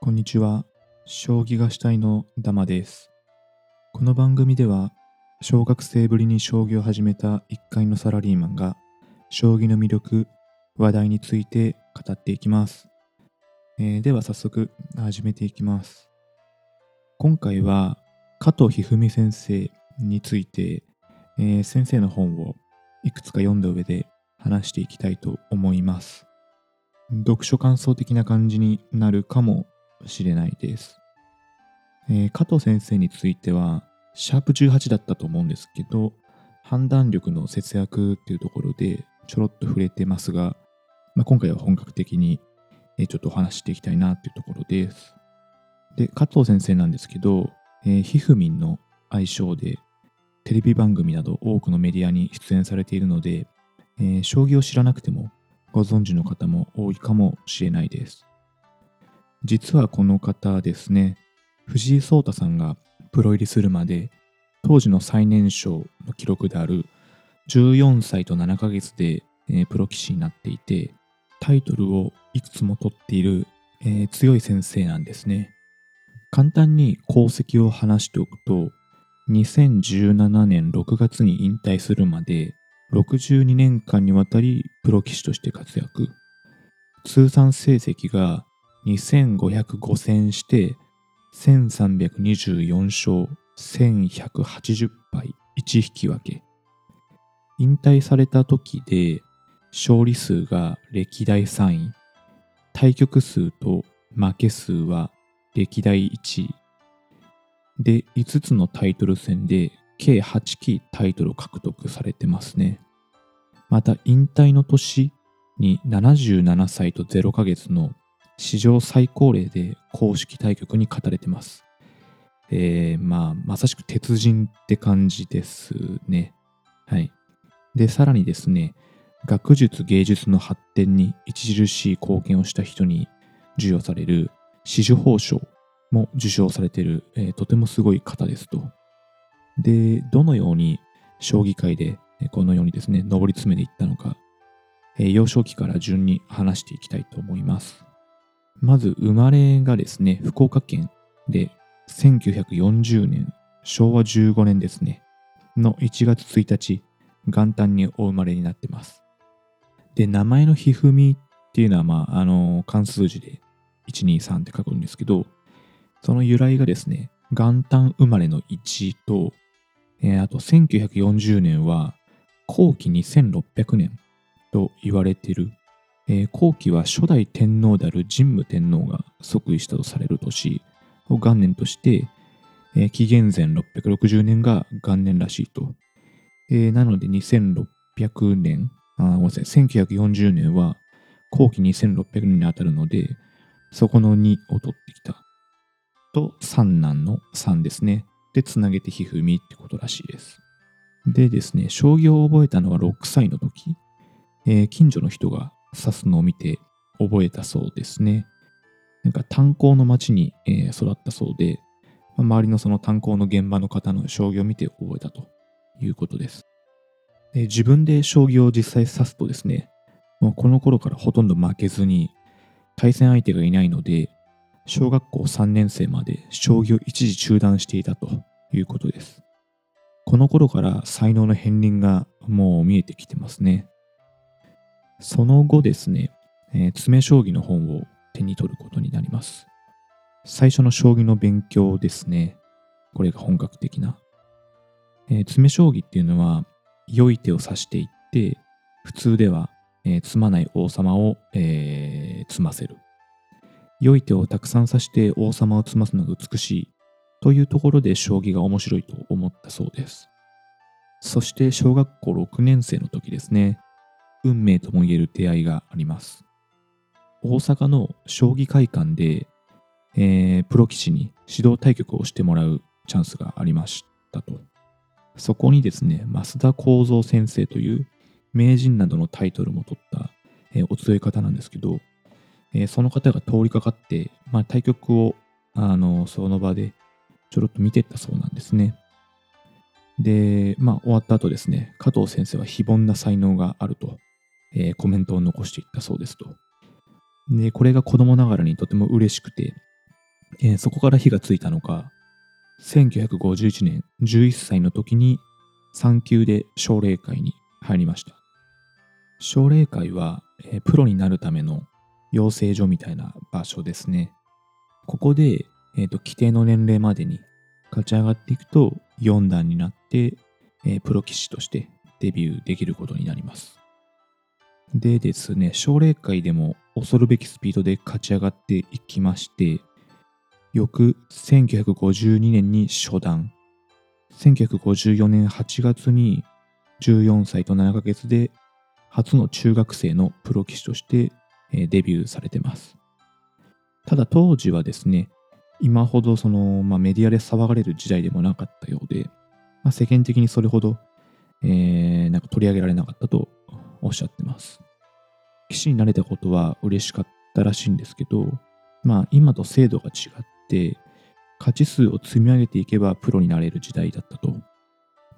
こんにちは。将棋がしたいのダマです。この番組では、小学生ぶりに将棋を始めた一階のサラリーマンが、将棋の魅力、話題について語っていきます。えーでは早速始めていきます。今回は、加藤一二三先生について、えー先生の本をいくつか読んだ上で話していきたいと思います。読書感想的な感じになるかもしれないです。えー加藤先生については、シャープ18だったと思うんですけど、判断力の節約っていうところでちょろっと触れてますが、まあ、今回は本格的にちょっとお話ししていきたいなっていうところです。で、加藤先生なんですけど、えーひふみんの愛称でテレビ番組など多くのメディアに出演されているので、えー将棋を知らなくてもご存知の方も多いかもしれないです。実はこの方ですね、藤井聡太さんがプロ入りするまで、当時の最年少の記録である14歳と7ヶ月で、えープロ棋士になっていて、タイトルをいくつも取っている、えー強い先生なんですね。簡単に功績を話しておくと、2017年6月に引退するまで、62年間にわたりプロ棋士として活躍。通算成績が2505戦して1324勝1180敗1引き分け。引退された時で勝利数が歴代3位。対局数と負け数は歴代1位。で、5つのタイトル戦で計8期タイトルを獲得されてますね。また、引退の年に77歳と0ヶ月の史上最高齢で公式対局に勝たれてます。えー、まあ、まさしく鉄人って感じですね。はい。で、さらにですね、学術芸術の発展に著しい貢献をした人に授与される紫綬褒章も受賞されている、えーとてもすごい方ですと。で、どのように将棋界でこのようにですね、上り詰めていったのか、えー幼少期から順に話していきたいと思います。まず、生まれがですね、福岡県で1940年、昭和15年ですね、の1月1日、元旦にお生まれになってます。で、名前のひふみっていうのは、まあ、あの、漢数字で123って書くんですけど、その由来がですね、元旦生まれの1と、えーあと1940年は後期2600年と言われてる、えー後期は初代天皇である神武天皇が即位したとされる年を元年として、えー紀元前660年が元年らしいと。えーなので2600年、あごめんなさい、1940年は後期2600年に当たるので、そこの2を取ってきた。と、三男の3ですね。で、つなげてひふみってことらしいです。でですね、将棋を覚えたのは6歳の時、えー近所の人が指すのを見て覚えたそうですね。なんか炭鉱の町に、え育ったそうで、ま周りのその炭鉱の現場の方の将棋を見て覚えたということです。で自分で将棋を実際指すとですね、もうこの頃からほとんど負けずに、対戦相手がいないので、小学校3年生まで将棋を一時中断していたということです。この頃から才能の片鱗がもう見えてきてますね。その後ですね、えー詰将棋の本を手に取ることになります。最初の将棋の勉強ですね。これが本格的な。えー詰将棋っていうのは、良い手を指していって、普通では、えー詰まない王様を、えー詰ませる。良い手をたくさん指して王様を詰ますのが美しいというところで将棋が面白いと思ったそうです。そして小学校6年生の時ですね、運命とも言える出会いがあります。大阪の将棋会館で、えープロ棋士に指導対局をしてもらうチャンスがありましたと。そこにですね、増田幸三先生という名人などのタイトルも取った、えーお強い方なんですけど、えーその方が通りかかって、まあ、対局をあのその場でちょろっと見てったそうなんですね。で、まあ、終わった後ですね、加藤先生は非凡な才能があると、えーコメントを残していったそうですと。で、これが子供ながらにとても嬉しくて、えーそこから火がついたのか、1951年11歳の時に3級で奨励会に入りました。奨励会は、えープロになるための養成所みたいな場所ですね。ここで、えーと規定の年齢までに勝ち上がっていくと4段になって、えープロ棋士としてデビューできることになります。でですね、奨励会でも恐るべきスピードで勝ち上がっていきまして、翌1952年に初段、1954年8月に14歳と7ヶ月で初の中学生のプロ棋士としてデビューされてます。ただ当時はですね、今ほどその、まあ、メディアで騒がれる時代でもなかったようで、まあ、世間的にそれほど、えーなんか取り上げられなかったとおっしゃってます。棋士になれたことは嬉しかったらしいんですけど、まあ今と制度が違って、勝ち数を積み上げていけばプロになれる時代だったと。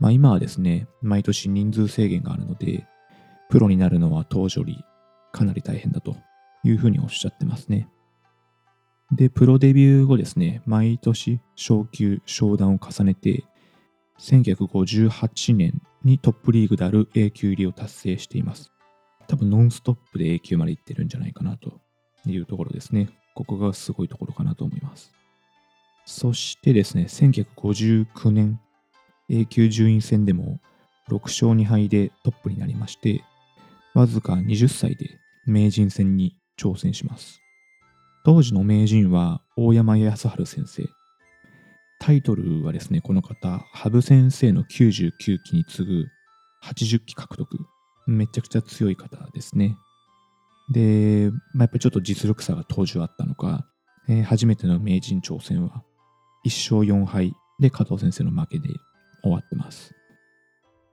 まあ今はですね、毎年人数制限があるので、プロになるのは当時よりかなり大変だというふうにおっしゃってますね。で、プロデビュー後ですね、毎年昇級、昇段を重ねて、1958年にトップリーグである A 級入りを達成しています。多分ノンストップで A 級まで行ってるんじゃないかなというところですね。ここがすごいところかなと思います。そしてですね、1959年 A 級順位戦でも6勝2敗でトップになりまして、わずか20歳で名人戦に挑戦します。当時の名人は大山康晴先生。タイトルはですね、この方、羽生先生の99期に次ぐ80期獲得。めちゃくちゃ強い方ですね。で、まあ、やっぱりちょっと実力差が当時はあったのか、えー初めての名人挑戦は1勝4敗で加藤先生の負けで終わってます。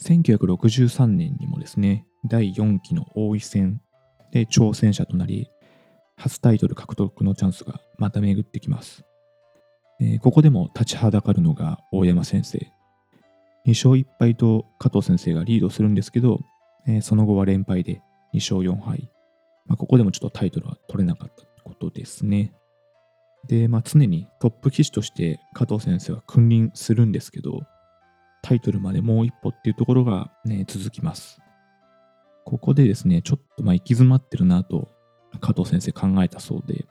1963年にもですね、第4期の王位戦で挑戦者となり、初タイトル獲得のチャンスがまた巡ってきます。えーここでも立ちはだかるのが大山先生。2勝1敗と加藤先生がリードするんですけど、えーその後は連敗で2勝4敗。まあ、ここでもちょっとタイトルは取れなかったってことですね。で、まあ、常にトップ棋士として加藤先生は君臨するんですけど、タイトルまでもう一歩っていうところが、ね、続きます。ここでですね、ちょっとまあ行き詰まってるなと加藤先生考えたそうで、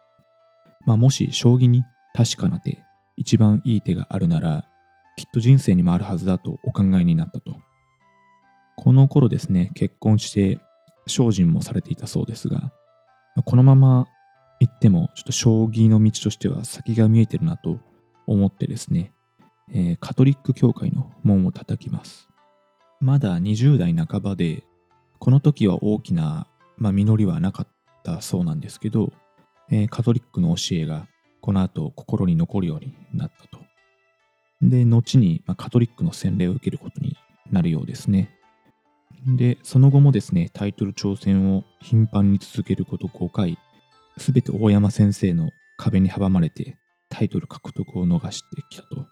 まあ、もし将棋に確かな手、一番いい手があるなら、きっと人生にもあるはずだとお考えになったと。この頃ですね、結婚して精進もされていたそうですが、このまま行っても、ちょっと将棋の道としては先が見えてるなと思ってですね、えーカトリック教会の門を叩きます。まだ20代半ばで、この時は大きな、まあ、実りはなかったそうなんですけど、えーカトリックの教えがこの後心に残るようになったと。で、後に、ま、カトリックの洗礼を受けることになるようですね。で、その後もですね、タイトル挑戦を頻繁に続けること5回、すべて大山先生の壁に阻まれてタイトル獲得を逃してきたと。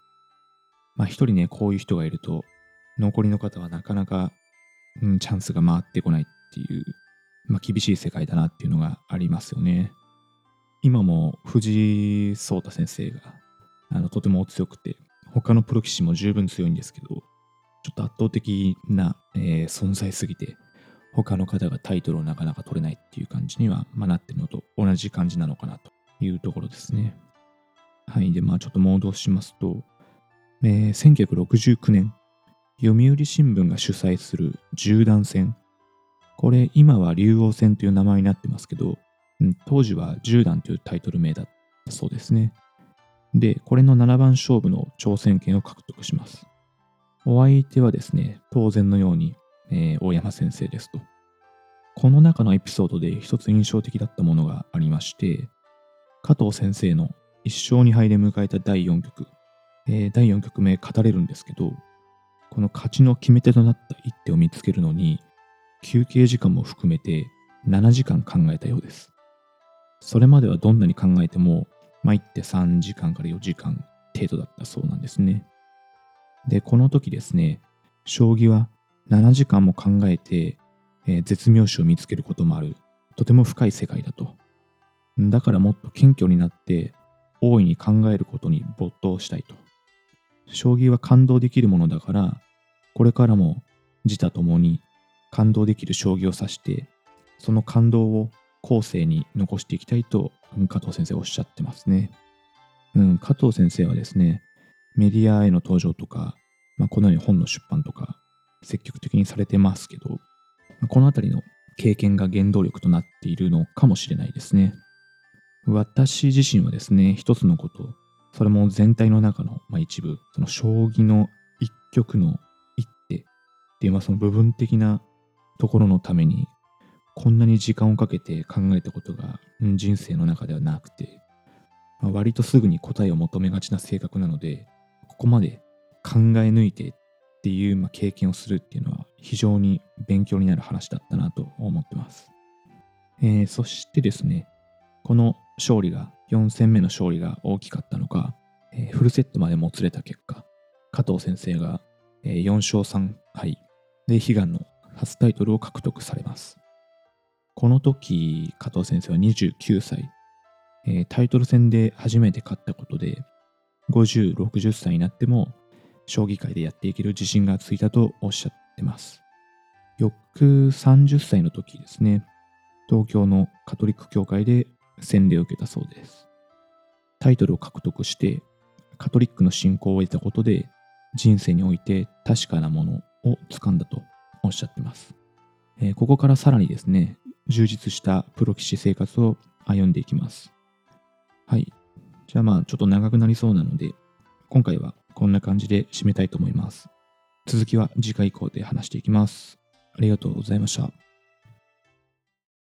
まあ一人ね、こういう人がいると、残りの方はなかなか、うん、チャンスが回ってこないっていう、まあ厳しい世界だなっていうのがありますよね。今も藤井聡太先生があのとても強くて、他のプロ棋士も十分強いんですけど、ちょっと圧倒的な、えー存在すぎて、他の方がタイトルをなかなか取れないっていう感じには、まあ、なってるのと同じ感じなのかなというところですね。はい。で、まあちょっと戻しますと、えー1969年、読売新聞が主催する十段戦。これ、今は竜王戦という名前になってますけど、当時は十段というタイトル名だったそうですね。で、これの7番勝負の挑戦権を獲得します。お相手はですね、当然のように、えー大山先生ですと。この中のエピソードで一つ印象的だったものがありまして、加藤先生の1勝2敗で迎えた第4局、えー第4局目語れるんですけど、この勝ちの決め手となった一手を見つけるのに、休憩時間も含めて7時間考えたようです。それまではどんなに考えても、まあ、一手3時間から4時間程度だったそうなんですね。で、この時ですね、将棋は7時間も考えて、えー絶妙手を見つけることもある、とても深い世界だと。だからもっと謙虚になって、大いに考えることに没頭したいと。将棋は感動できるものだから、これからも自他ともに感動できる将棋を指して、その感動を後世に残していきたいと、加藤先生おっしゃってますね。うん、加藤先生はですね、メディアへの登場とか、まあ、このように本の出版とか、積極的にされてますけど、このあたりの経験が原動力となっているのかもしれないですね。私自身はですね、一つのこと、それも全体の中の、まあ、一部、その将棋の一局の一手っていう、まあ、その部分的なところのために、こんなに時間をかけて考えたことが、人生の中ではなくて、まあ、割とすぐに答えを求めがちな性格なので、ここまで考え抜いてっていう、まあ、経験をするっていうのは非常に勉強になる話だったなと思ってます。えー、そしてですね、この勝利が、4戦目の勝利が大きかったのか、えー、フルセットまでもつれた結果、加藤先生が、4勝3敗で悲願の初タイトルを獲得されます。この時、加藤先生は29歳、えー、タイトル戦で初めて勝ったことで、50、60歳になっても、将棋界でやっていける自信がついたとおっしゃってます。翌30歳の時ですね、東京のカトリック教会で洗礼を受けたそうです。タイトルを獲得して、カトリックの信仰を得たことで、人生において確かなものを掴んだとおっしゃってます。えー、ここからさらにですね、充実したプロ棋士生活を歩んでいきます。はい。じゃあまあちょっと長くなりそうなので、今回はこんな感じで締めたいと思います。続きは次回以降で話していきます。ありがとうございました。